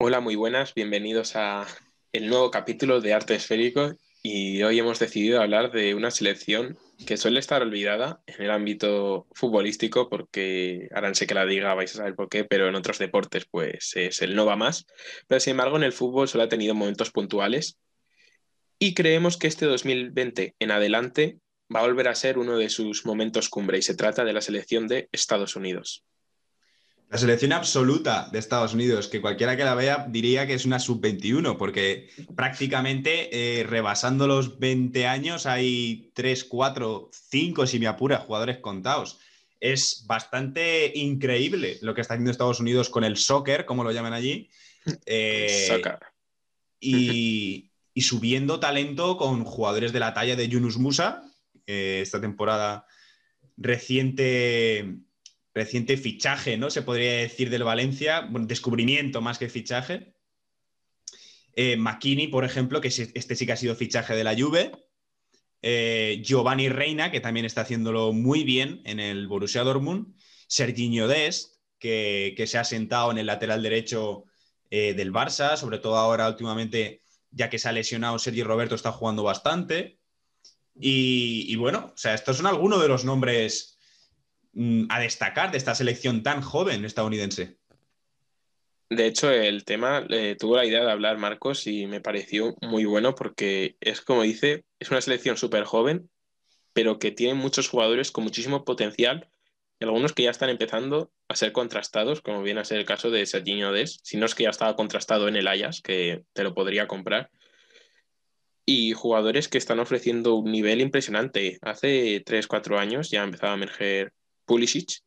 Hola, muy buenas, bienvenidos a el nuevo capítulo de Arte Esférico y hoy hemos decidido hablar de una selección que suele estar olvidada en el ámbito futbolístico porque ahora no sé que la diga, vais a saber por qué, pero en otros deportes pues es el no va más, pero sin embargo en el fútbol solo ha tenido momentos puntuales y creemos que este 2020 en adelante va a volver a ser uno de sus momentos cumbre y se trata de la selección de Estados Unidos. La selección absoluta de Estados Unidos, que cualquiera que la vea diría que es una sub-21, porque prácticamente eh, rebasando los 20 años hay 3, 4, 5, si me apura, jugadores contados. Es bastante increíble lo que está haciendo Estados Unidos con el soccer, como lo llaman allí. Eh, soccer. Y, y, subiendo talento con jugadores de la talla de Yunus Musa, eh, esta temporada reciente reciente fichaje, ¿no? Se podría decir del Valencia, bueno, descubrimiento más que fichaje. Eh, por ejemplo, que este sí que ha sido fichaje de la Juve. Eh, Giovanni Reina, que también está haciéndolo muy bien en el Borussia Dortmund. Serginho Dest, que, se ha sentado en el lateral derecho eh, del Barça, sobre todo ahora últimamente, ya que se ha lesionado Sergi Roberto, está jugando bastante. Y, y bueno, o sea, estos son algunos de los nombres a destacar de esta selección tan joven estadounidense? De hecho, el tema eh, tuvo la idea de hablar Marcos y me pareció muy bueno porque es como dice, es una selección súper joven, pero que tiene muchos jugadores con muchísimo potencial y algunos que ya están empezando a ser contrastados, como viene a ser el caso de Serginho Des, si no es que ya estaba contrastado en el Ajax, que te lo podría comprar. Y jugadores que están ofreciendo un nivel impresionante. Hace 3-4 años ya empezaba a emerger Pulisic.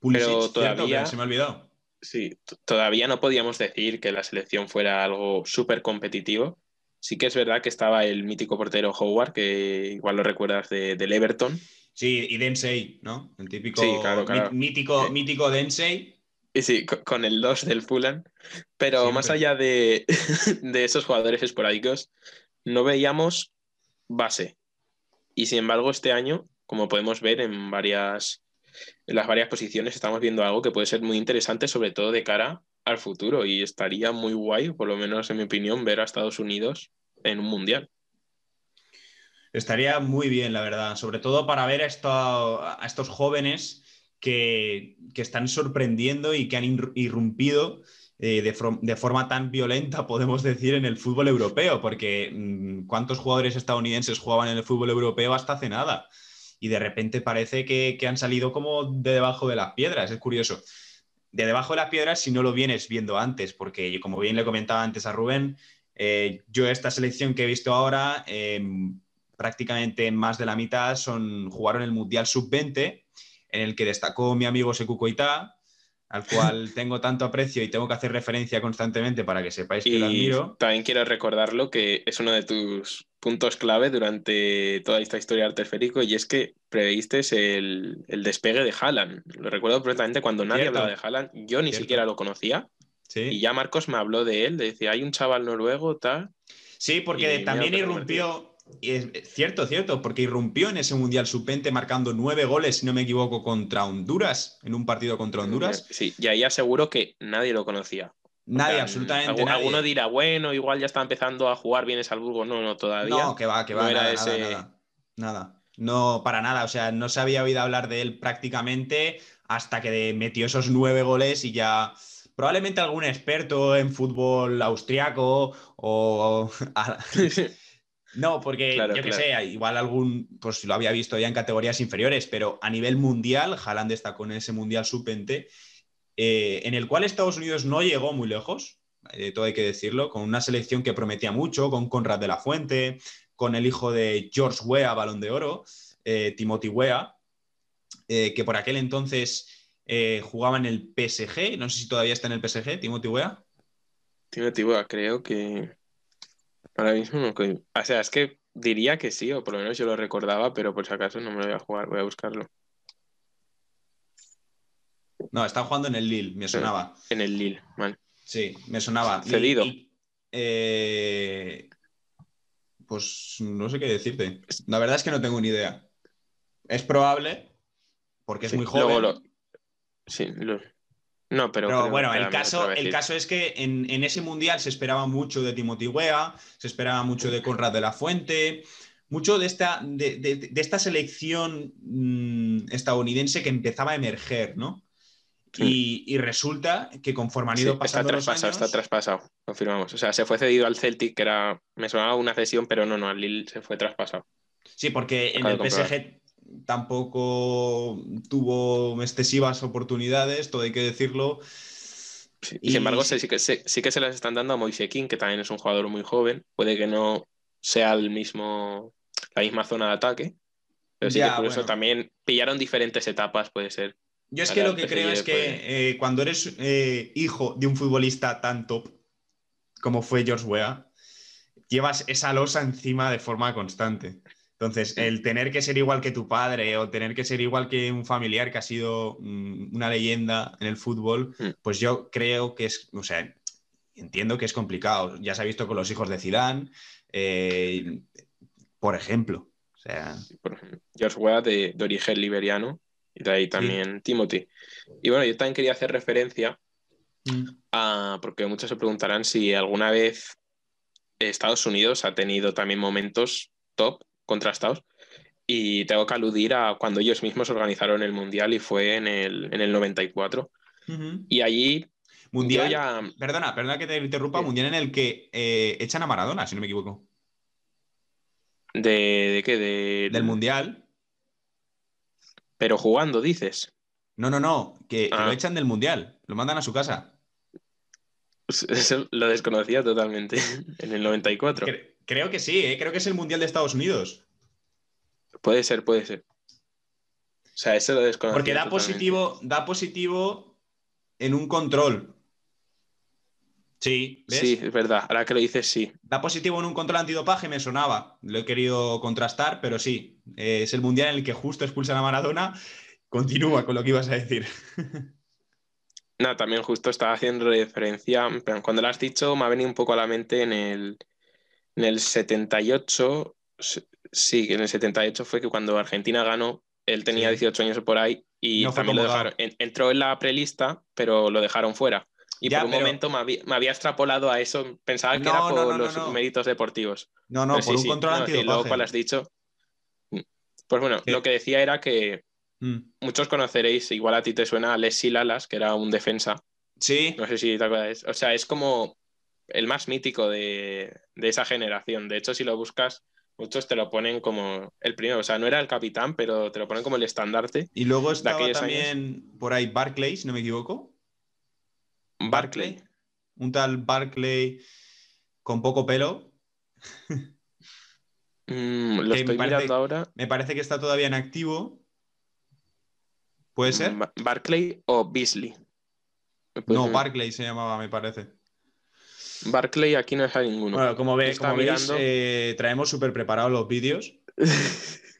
pero todavía se me ha olvidado. Sí, todavía no podíamos decir que la selección fuera algo súper competitivo. Sí que es verdad que estaba el mítico portero Howard, que igual lo recuerdas de, del Everton. Sí, y Densey, ¿no? El típico mítico, mítico Densey. Y sí, con el 2 del Fulham. Pero más allá de, de esos jugadores esporádicos, no veíamos base. Y sin embargo, este año, como podemos ver en varias en las varias posiciones estamos viendo algo que puede ser muy interesante, sobre todo de cara al futuro. Y estaría muy guay, por lo menos en mi opinión, ver a Estados Unidos en un mundial. Estaría muy bien, la verdad, sobre todo para ver a, estos jóvenes que, están sorprendiendo y que han irrumpido eh, de, forma tan violenta, podemos decir, en el fútbol europeo, porque mm, ¿cuántos jugadores estadounidenses jugaban en el fútbol europeo hasta hace nada? Y de repente parece que, han salido como de debajo de las piedras. Es curioso. De debajo de las piedras si no lo vienes viendo antes, porque como bien le comentaba antes a Rubén, eh, yo esta selección que he visto ahora, em, prácticamente más de la mitad son, jugaron el Mundial Sub-20, en el que destacó mi amigo Seku Koita, al cual tengo tanto aprecio y tengo que hacer referencia constantemente para que sepáis que lo admiro. También quiero recordarlo que es uno de tus puntos clave durante toda esta historia de artesférico y es que preveíste el, el despegue de Haaland. Lo recuerdo perfectamente cuando nadie hablaba de Haaland, yo ni siquiera lo conocía. Y ya Marcos me habló de él, decía, hay un chaval noruego, tal. Sí, porque también irrumpió, es cierto, cierto, porque irrumpió en ese Mundial Sub-20 marcando nueve goles, si no me equivoco, contra Honduras, en un partido contra Honduras. Sí, y ahí aseguro que nadie lo conocía. Nadie, absolutamente nadie. Alguno dirá, bueno, igual ya está empezando a jugar bien Salzburgo. No, no, todavía. No, que va, que va. nada, nada, nada, No, para nada. O sea, no se había oído hablar de él prácticamente hasta que metió esos nueve goles y ya probablemente algún experto en fútbol austriaco o No, porque yo que sé, igual algún, pues lo había visto ya en categorías inferiores, pero a nivel mundial, Haaland está con ese mundial sub-20, eh, en el cual Estados Unidos no llegó muy lejos, eh, todo hay que decirlo, con una selección que prometía mucho, con Conrad de la Fuente, con el hijo de George Weah, balón de oro, eh, Timothy Weah, que por aquel entonces jugaba en el PSG, no sé si todavía está en el PSG, Timothy Weah. Timothy Weah, creo que Ahora mismo no. O sea, es que diría que sí, o por lo menos yo lo recordaba, pero por si acaso no me lo voy a jugar, voy a buscarlo. No, está jugando en el Lille, me sonaba. En el Lille, vale. Sí, me sonaba. Cedido. Eh, pues no sé qué decirte. La verdad es que no tengo ni idea. Es probable, porque es muy joven. Sí, No, pero, bueno, el caso, el caso es que en, en ese mundial se esperaba mucho de Timothy Weah, se esperaba mucho de Conrad de la Fuente, mucho de esta, de, de- de esta selección mm, estadounidense que empezaba a emerger, ¿no? Y, y resulta que conforme han Sí, ido está pasando los traspasado, años, está traspasado, confirmamos. O sea, se fue cedido al Celtic, que era, me sonaba una cesión, pero no, no, al Lille se fue traspasado. sí, porque en el. PSG tampoco tuvo excesivas oportunidades, todo hay que decirlo. Sí, Y- Sin embargo, sí, sí que, se- sí que se las están dando a Moise King, que también es un jugador muy joven. Puede que no sea el mismo, la misma zona de ataque, pero sí Ya, que por eso también pillaron diferentes etapas, puede ser. Yo es que lo que creo es que eh, cuando eres eh, hijo de un futbolista tan top como fue George Weah, llevas esa losa encima de forma constante. Entonces, el tener que ser igual que tu padre o tener que ser igual que un familiar que ha sido mm, una leyenda en el fútbol, Mm. pues yo creo que es, o sea, entiendo que es complicado. Ya se ha visto con los hijos de Zidane, eh, por ejemplo. O sea, Por ejemplo, George Weah de, de origen liberiano y de ahí también Timothy. Y bueno, yo también quería hacer referencia mm, a, porque muchos se preguntarán si alguna vez Estados Unidos ha tenido también momentos top contrastados. Y tengo que aludir a cuando ellos mismos organizaron el Mundial y fue en el, en el 94. ujú. Y allí Mundial. ya... Perdona, perdona que te interrumpa. Sí. Mundial en el que eh, echan a Maradona, si no me equivoco. ¿De, de qué? De, Del Mundial. Pero jugando, dices. No, no, no. Que, que Ah. lo echan del Mundial. Lo mandan a su casa. Eso lo desconocía totalmente. En el 94. Cre- creo que sí, ¿eh? creo que es el Mundial de Estados Unidos. Puede ser, puede ser. O sea, eso lo desconocía. Porque da totalmente. positivo, da positivo en un control. Sí, ¿ves? Sí, es verdad. Ahora que lo dices, sí. Da positivo en un control antidopaje, me sonaba. Lo he querido contrastar, pero sí. Eh, es el mundial en el que justo expulsan a Maradona. Continúa con lo que ibas a decir. No, también justo estaba haciendo referencia, cuando lo has dicho me ha venido un poco a la mente en el, en el 78, s- sí, en el 78 fue que cuando Argentina ganó, él tenía Sí. 18 años por ahí y No también lo dejaron, en- entró en la prelista, pero lo dejaron fuera. Y Ya, por un pero- momento me había, me había extrapolado a eso, pensaba que No, era por no, los méritos deportivos. No, no, Pero por sí, un sí, control no, y luego antidopaje. cuando has dicho... Pues bueno, ¿Qué? lo que decía era que Mm. muchos conoceréis, igual a ti te suena, a Alexis Lalas, que era un defensa. Sí, No sé si te acuerdas. O sea, es como el más mítico de, de esa generación. De hecho, si lo buscas, muchos te lo ponen como el primero. O sea, no era el capitán, pero te lo ponen como el estandarte. y luego estaba también por ahí Barclay, si no me equivoco. Barclay. Un tal Barclay con poco pelo. Mm, lo estoy parece- mirando ahora. Me parece que está todavía en activo. ¿Puede ser? Ba- Barclay o Beasley. Pues, No, mm, Barclay se llamaba, me parece. Barclay aquí no sale ninguno. Bueno, como, ve, como veis, eh, traemos súper preparados los vídeos.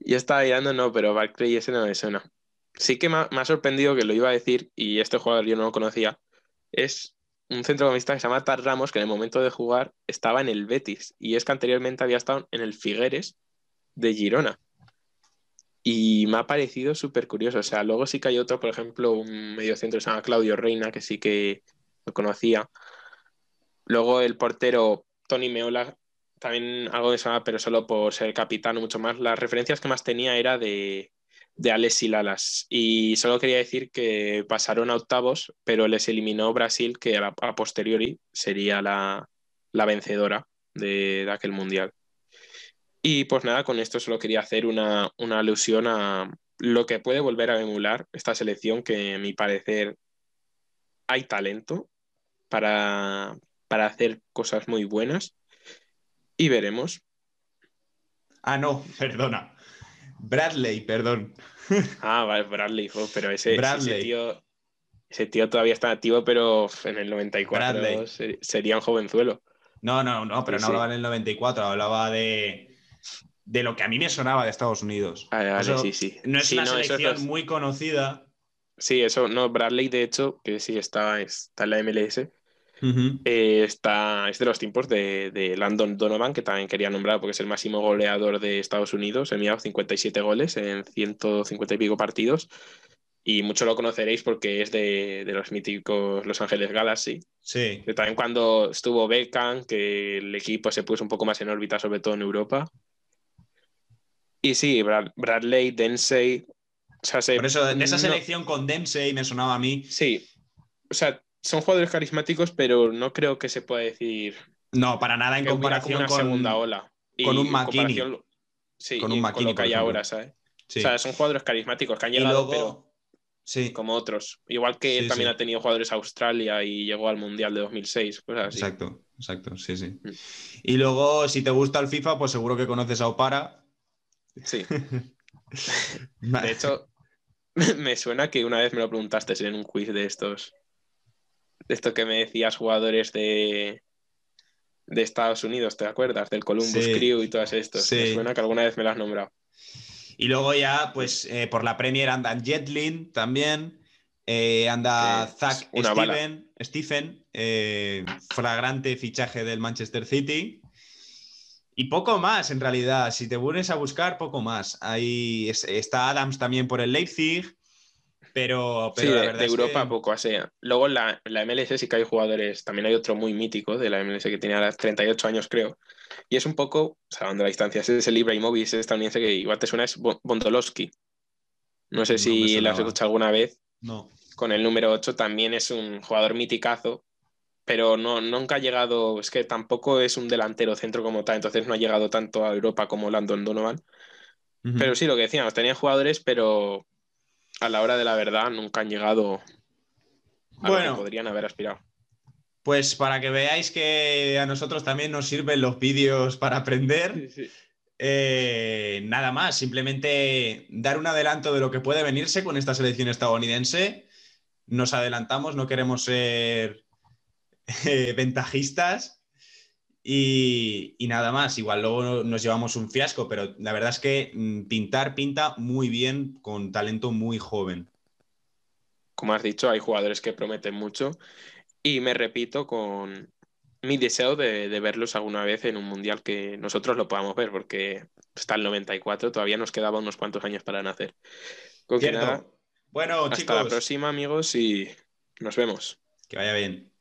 Yo estaba mirando, no, pero Barclay ese no me suena. Sí que me ha, me ha sorprendido que lo iba a decir, y este jugador yo no lo conocía. Es un centrocampista que se llama Tar Ramos, que en el momento de jugar estaba en el Betis, y es que anteriormente había estado en el Figueres de Girona. Y me ha parecido súper curioso. O sea, luego sí que hay otro, por ejemplo, un mediocentro que se llama Claudio Reina, que sí que lo conocía. Luego el portero Tony Meola, también algo de eso, pero solo por ser capitán o mucho más. Las referencias que más tenía era de, de Alex y Lalas. Y solo quería decir que pasaron a octavos, pero les eliminó Brasil, que a, posteriori sería la, la vencedora de, de aquel mundial. Y pues nada, con esto solo quería hacer una, una alusión a lo que puede volver a emular esta selección, que a mi parecer hay talento para, para hacer cosas muy buenas. Y veremos. Ah, no, perdona. Bradley, perdón. Ah, vale, Bradley, pero ese, ese tío ese tío todavía está activo, pero en el 94 Bradley. ser- sería un jovenzuelo. No, no, no, pero Sí, no sí. hablaba en el 94, hablaba de, de lo que a mí me sonaba de Estados Unidos. Vale, vale, Eso sí, sí. No es Sí, una no, es selección muy conocida. Sí, eso, no, Bradley, de hecho, que sí está, está en la MLS, Eh, está, es de los tiempos de, de Landon Donovan, que también quería nombrar porque es el máximo goleador de Estados Unidos, enviado 57 goles en 150 y pico partidos. y mucho lo conoceréis porque es de, los míticos Los Ángeles Galaxy. Sí. también cuando estuvo Beckham, que el equipo se puso un poco más en órbita, sobre todo en Europa. Y sí, Bradley, Densey. Por eso, en esa selección con Densey me sonaba a mí. Sí. O sea, son jugadores carismáticos, pero no creo que se pueda decir. No, para nada en comparación con. segunda ola. con un McKinney. Sí, con un McKinney. Con lo que hay ahora, ¿sabes? O sea, son jugadores carismáticos que han llegado, pero sí. como otros. Igual que él también ha tenido jugadores a Australia y llegó al Mundial de 2006. Exacto, exacto, sí, sí. Mm. Y luego, si te gusta el FIFA, pues seguro que conoces a Opara. Sí. de hecho, me suena que una vez me lo preguntaste en un quiz de estos. De esto que me decías, jugadores de, de Estados Unidos, ¿te acuerdas? Del Columbus Crew y todos estos. Me suena que alguna vez me lo has nombrado. Y luego ya, pues eh, por la Premier andan Jetlin también, eh, anda Zach Steven, Stephen, eh, flagrante fichaje del Manchester City. Y poco más, en realidad. Si te vuelves a buscar, poco más. Ahí está Adams también por el Leipzig. Pero, pero sí, la verdad de, Europa poco así. Luego la, la MLS sí que hay jugadores, también hay otro muy mítico de la MLS que tenía 38 años creo, y es un poco, salvando la distancia, es el Ibrahimovic ese estadounidense que igual te suena, es Bondolowski. No sé si lo has escuchado alguna vez. No. Con el número 8 también es un jugador miticazo, pero no, nunca ha llegado, es que tampoco es un delantero centro como tal, entonces no ha llegado tanto a Europa como Landon Donovan. Pero sí, lo que decíamos, tenía jugadores, pero a la hora de la verdad nunca han llegado a bueno, lo que podrían haber aspirado. Pues para que veáis que a nosotros también nos sirven los vídeos para aprender. Eh, nada más, simplemente dar un adelanto de lo que puede venirse con esta selección estadounidense. Nos adelantamos, no queremos ser eh, ventajistas. Y, y, nada más, igual luego nos llevamos un fiasco, pero la verdad es que mm, pintar pinta muy bien con talento muy joven. Como has dicho, hay jugadores que prometen mucho y me repito con mi deseo de, verlos alguna vez en un mundial que nosotros lo podamos ver, porque está el 94, todavía nos quedaba unos cuantos años para nacer. Con bueno, hasta la próxima, amigos, y nos vemos. Que vaya bien.